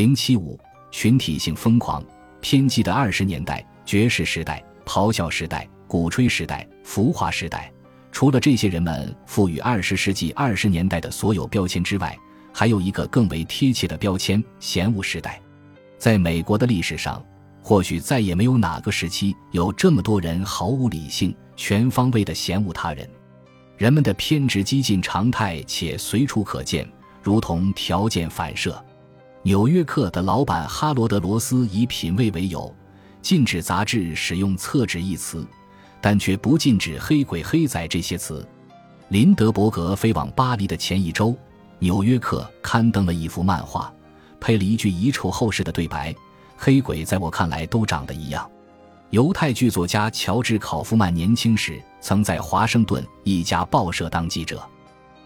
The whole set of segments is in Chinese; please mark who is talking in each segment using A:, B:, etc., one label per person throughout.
A: 零七五群体性疯狂偏激的二十年代爵士时代咆哮时代鼓吹时代浮华时代，除了这些人们赋予二十世纪二十年代的所有标签之外，还有一个更为贴切的标签——嫌恶时代。在美国的历史上，或许再也没有哪个时期有这么多人毫无理性、全方位的嫌恶他人。人们的偏执激进常态且随处可见，如同条件反射。纽约客的老板哈罗德·罗斯以品味为由，禁止杂志使用“厕纸”一词，但却不禁止“黑鬼”“黑仔”这些词。林德伯格飞往巴黎的前一周，纽约客刊登了一幅漫画，配了一句遗臭后世的对白：“黑鬼在我看来都长得一样。”犹太剧作家乔治·考夫曼年轻时曾在华盛顿一家报社当记者。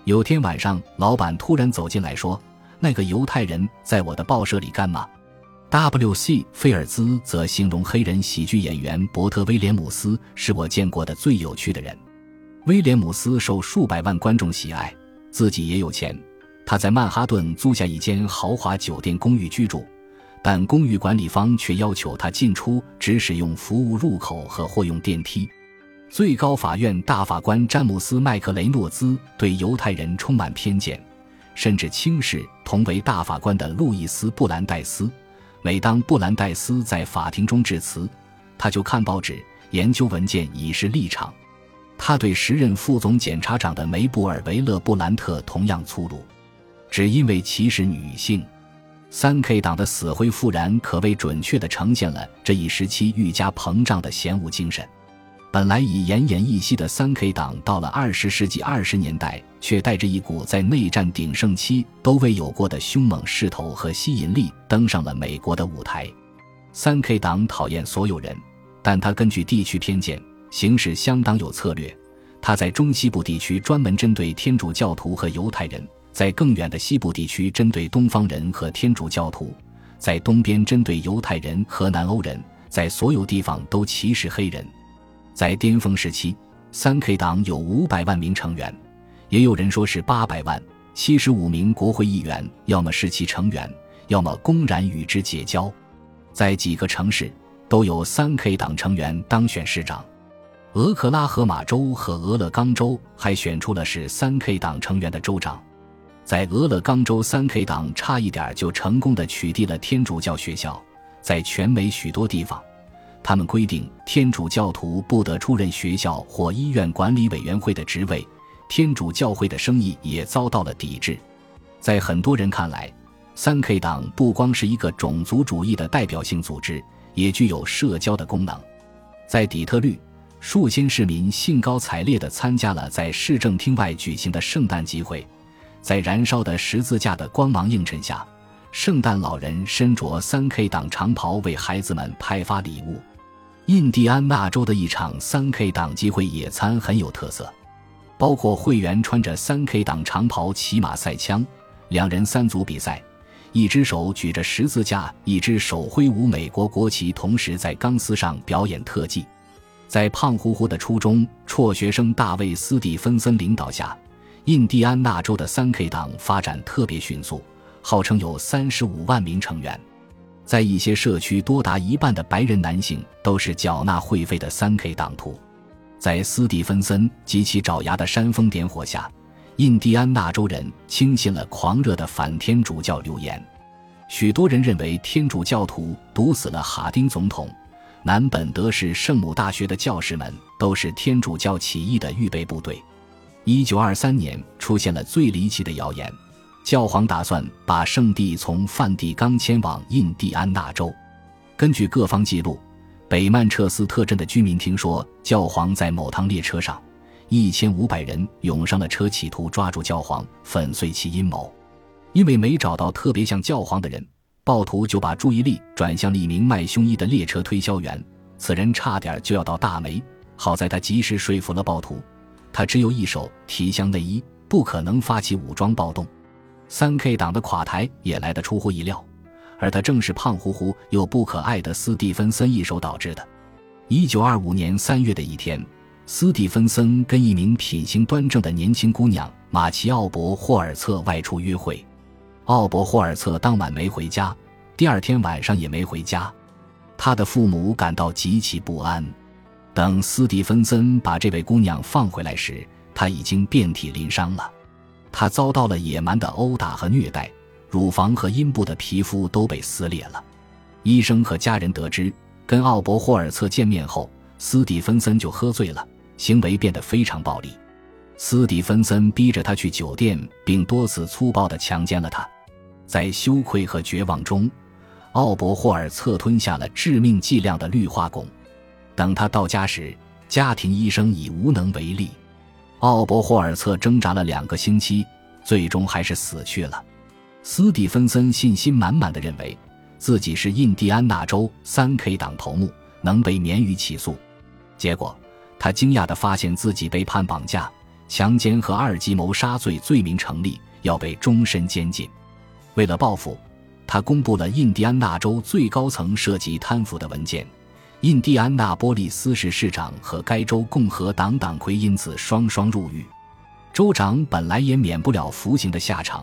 A: 有天晚上，老板突然走进来说。那个犹太人在我的报社里干嘛？W.C. 菲尔兹则形容黑人喜剧演员伯特·威廉姆斯是我见过的最有趣的人。威廉姆斯受数百万观众喜爱，自己也有钱。他在曼哈顿租下一间豪华酒店公寓居住，但公寓管理方却要求他进出只使用服务入口和或用电梯。最高法院大法官詹姆斯·麦克雷诺兹对犹太人充满偏见。甚至轻视同为大法官的路易斯·布兰代斯。每当布兰代斯在法庭中致辞，他就看报纸、研究文件以示立场。他对时任副总检察长的梅布尔维勒·布兰特同样粗鲁，只因为歧视女性。三 K 党的死灰复燃，可谓准确地呈现了这一时期愈加膨胀的嫌恶精神。本来已奄奄一息的三 K 党，到了二十世纪二十年代，却带着一股在内战鼎盛期都未有过的凶猛势头和吸引力，登上了美国的舞台。三 K 党讨厌所有人，但他根据地区偏见行事相当有策略。他在中西部地区专门针对天主教徒和犹太人，在更远的西部地区针对东方人和天主教徒，在东边针对犹太人和南欧人，在所有地方都歧视黑人。在巅峰时期，三 K 党有五百万名成员，也有人说是八百万。七十五名国会议员要么是其成员，要么公然与之结交。在几个城市，都有三 K 党成员当选市长。俄克拉荷马州和俄勒冈州还选出了是三 K 党成员的州长。在俄勒冈州，三 K 党差一点就成功的取缔了天主教学校。在全美许多地方。他们规定，天主教徒不得出任学校或医院管理委员会的职位。天主教会的生意也遭到了抵制。在很多人看来，三 K 党不光是一个种族主义的代表性组织，也具有社交的功能。在底特律，数千市民兴高采烈地参加了在市政厅外举行的圣诞集会，在燃烧的十字架的光芒映衬下，圣诞老人身着三 K 党长袍为孩子们派发礼物。印第安纳州的一场三 K 党集会野餐很有特色，包括会员穿着三 K 党长袍骑马赛枪，两人三组比赛，一只手举着十字架，一只手挥舞美国国旗，同时在钢丝上表演特技。在胖乎乎的初中辍学生大卫·斯蒂芬森领导下，印第安纳州的三 K 党发展特别迅速，号称有三十五万名成员。在一些社区，多达一半的白人男性都是缴纳会费的三 K 党徒。在斯蒂芬森及其爪牙的煽风点火下，印第安纳州人轻信了狂热的反天主教流言。许多人认为天主教徒毒死了哈丁总统。南本德市圣母大学的教士们都是天主教起义的预备部队。一九二三年出现了最离奇的谣言。教皇打算把圣地从梵蒂冈迁往印第安纳州。根据各方记录，北曼彻斯特镇的居民听说教皇在某趟列车上，一千五百人涌上了车，企图抓住教皇，粉碎其阴谋。因为没找到特别像教皇的人，暴徒就把注意力转向了一名卖胸衣的列车推销员。此人差点就要到大霉，好在他及时说服了暴徒。他只有一手提箱内衣，不可能发起武装暴动。三 K 党的垮台也来得出乎意料，而他正是胖乎乎又不可爱的斯蒂芬森一手导致的。一九二五年三月的一天，斯蒂芬森跟一名品行端正的年轻姑娘马奇奥伯霍尔策外出约会，奥伯霍尔策当晚没回家，第二天晚上也没回家。他的父母感到极其不安。等斯蒂芬森把这位姑娘放回来时，她已经遍体鳞伤了。他遭到了野蛮的殴打和虐待，乳房和阴部的皮肤都被撕裂了。医生和家人得知，跟奥伯霍尔策见面后，斯蒂芬森就喝醉了，行为变得非常暴力。斯蒂芬森逼着他去酒店，并多次粗暴地强奸了他。在羞愧和绝望中，奥伯霍尔策吞下了致命剂量的氯化汞。等他到家时，家庭医生已无能为力。奥伯霍尔策挣扎了两个星期，最终还是死去了。斯蒂芬森信心满满的认为。自己是印第安纳州三 K 党头目，能被免于起诉。结果，他惊讶地发现自己被判绑架、强奸和二级谋杀罪罪名成立，要被终身监禁。为了报复，他公布了印第安纳州最高层涉及贪腐的文件。印第安纳波利斯市市长和该州共和党党魁因此双双入狱。州长本来也免不了服刑的下场，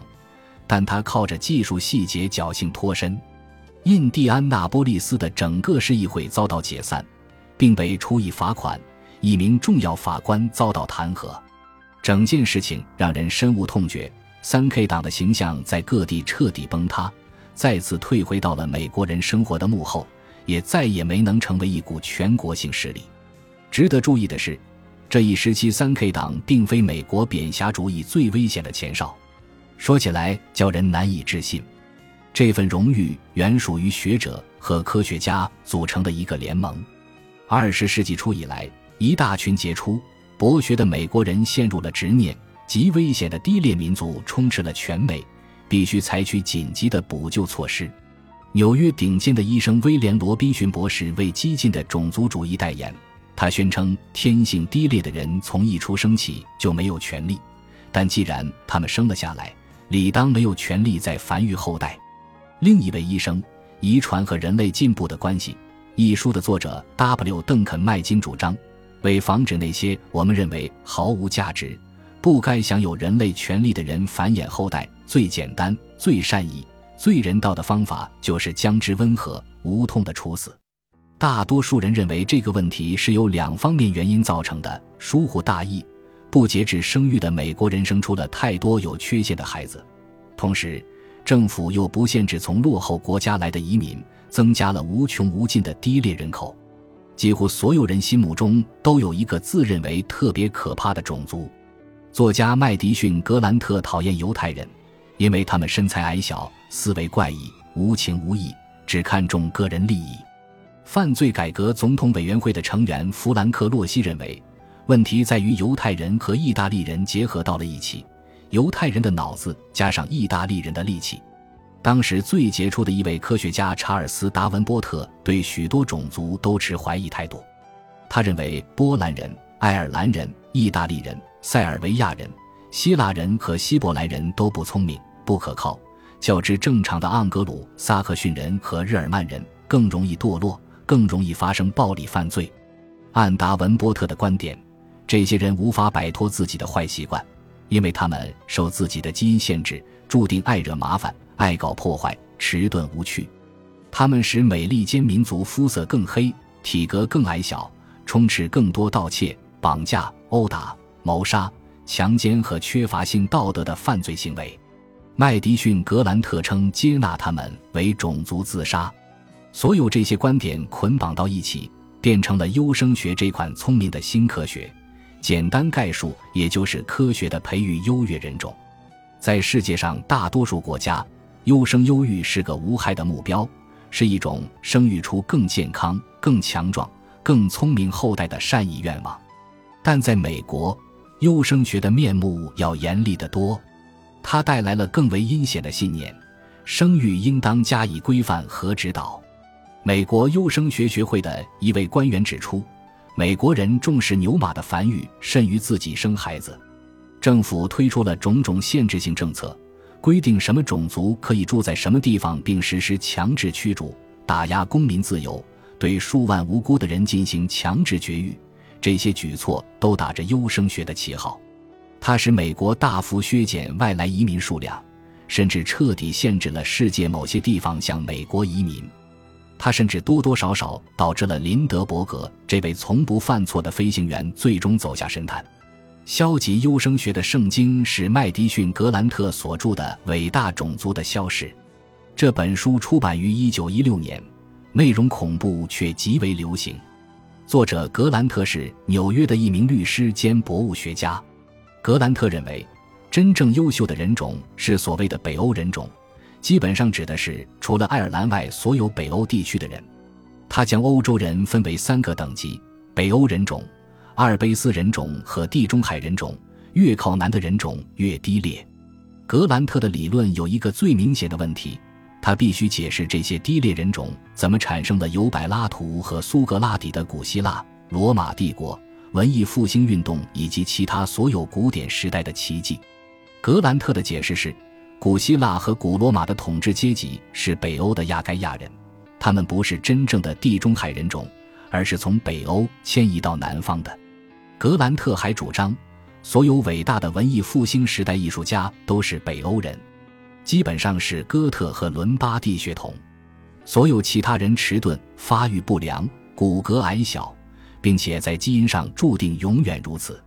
A: 但他靠着技术细节侥幸脱身。印第安纳波利斯的整个市议会遭到解散，并被处以罚款。一名重要法官遭到弹劾，整件事情让人深恶痛绝。三 K 党的形象在各地彻底崩塌，再次退回到了美国人生活的幕后，也再也没能成为一股全国性势力。值得注意的是，这一时期三 K 党并非美国贬侠主义最危险的前哨，说起来叫人难以置信。这份荣誉原属于学者和科学家组成的一个联盟。二十世纪初以来，一大群杰出、博学的美国人陷入了执念，极危险的低劣民族充斥了全美，必须采取紧急的补救措施。纽约顶尖的医生威廉·罗宾逊博士为激进的种族主义代言，他宣称天性低劣的人从一出生起就没有权利，但既然他们生了下来，理当没有权利再繁育后代。另一位医生，《遗传和人类进步的关系》一书的作者 W. 邓肯麦金主张，为防止那些我们认为毫无价值、不该享有人类权利的人繁衍后代，最简单、最善意、最人道的方法就是将之温和、无痛的处死。大多数人认为这个问题是由两方面原因造成的：疏忽大意、不节制生育的美国人生出了太多有缺陷的孩子，同时。政府又不限制从落后国家来的移民，增加了无穷无尽的低劣人口。几乎所有人心目中都有一个自认为特别可怕的种族。作家麦迪逊·格兰特讨厌犹太人，因为他们身材矮小、思维怪异、无情无义，只看重个人利益。犯罪改革总统委员会的成员弗兰克·洛西认为，问题在于犹太人和意大利人结合到了一起。犹太人的脑子加上意大利人的力气，当时最杰出的一位科学家查尔斯·达文波特对许多种族都持怀疑态度。他认为波兰人、爱尔兰人、意大利人、塞尔维亚人、希腊人和希伯来人都不聪明、不可靠，较之正常的盎格鲁撒克逊人和日耳曼人更容易堕落，更容易发生暴力犯罪。按达文波特的观点，这些人无法摆脱自己的坏习惯。因为他们受自己的基因限制，注定爱惹麻烦、爱搞破坏、迟钝无趣。他们使美利坚民族肤色更黑、体格更矮小，充斥更多盗窃、绑架、殴打、谋杀、强奸和缺乏性道德的犯罪行为。麦迪逊·格兰特称接纳他们为种族自杀。所有这些观点捆绑到一起，变成了优生学这款聪明的新科学。简单概述，也就是科学的培育优越人种。在世界上大多数国家，优生优育是个无害的目标，是一种生育出更健康、更强壮、更聪明后代的善意愿望。但在美国，优生学的面目要严厉得多，它带来了更为阴险的信念：生育应当加以规范和指导。美国优生学学会的一位官员指出。美国人重视牛马的繁育甚于自己生孩子，政府推出了种种限制性政策，规定什么种族可以住在什么地方，并实施强制驱逐、打压公民自由，对数万无辜的人进行强制绝育。这些举措都打着优生学的旗号，它使美国大幅削减外来移民数量，甚至彻底限制了世界某些地方向美国移民。他甚至多多少少导致了林德伯格这位从不犯错的飞行员最终走下神坛。消极优生学的圣经是麦迪逊·格兰特所著的《伟大种族的消逝》。这本书出版于1916年，内容恐怖却极为流行。作者格兰特是纽约的一名律师兼博物学家。格兰特认为，真正优秀的人种是所谓的北欧人种。基本上指的是除了爱尔兰外所有北欧地区的人。他将欧洲人分为三个等级：北欧人种、阿尔卑斯人种和地中海人种。越靠南的人种越低劣。格兰特的理论有一个最明显的问题：他必须解释这些低劣人种怎么产生了由柏拉图和苏格拉底的古希腊、罗马帝国、文艺复兴运动以及其他所有古典时代的奇迹。格兰特的解释是。古希腊和古罗马的统治阶级是北欧的亚该亚人，他们不是真正的地中海人种，而是从北欧迁移到南方的。格兰特还主张，所有伟大的文艺复兴时代艺术家都是北欧人，基本上是哥特和伦巴第血统。所有其他人迟钝、发育不良、骨骼矮小，并且在基因上注定永远如此。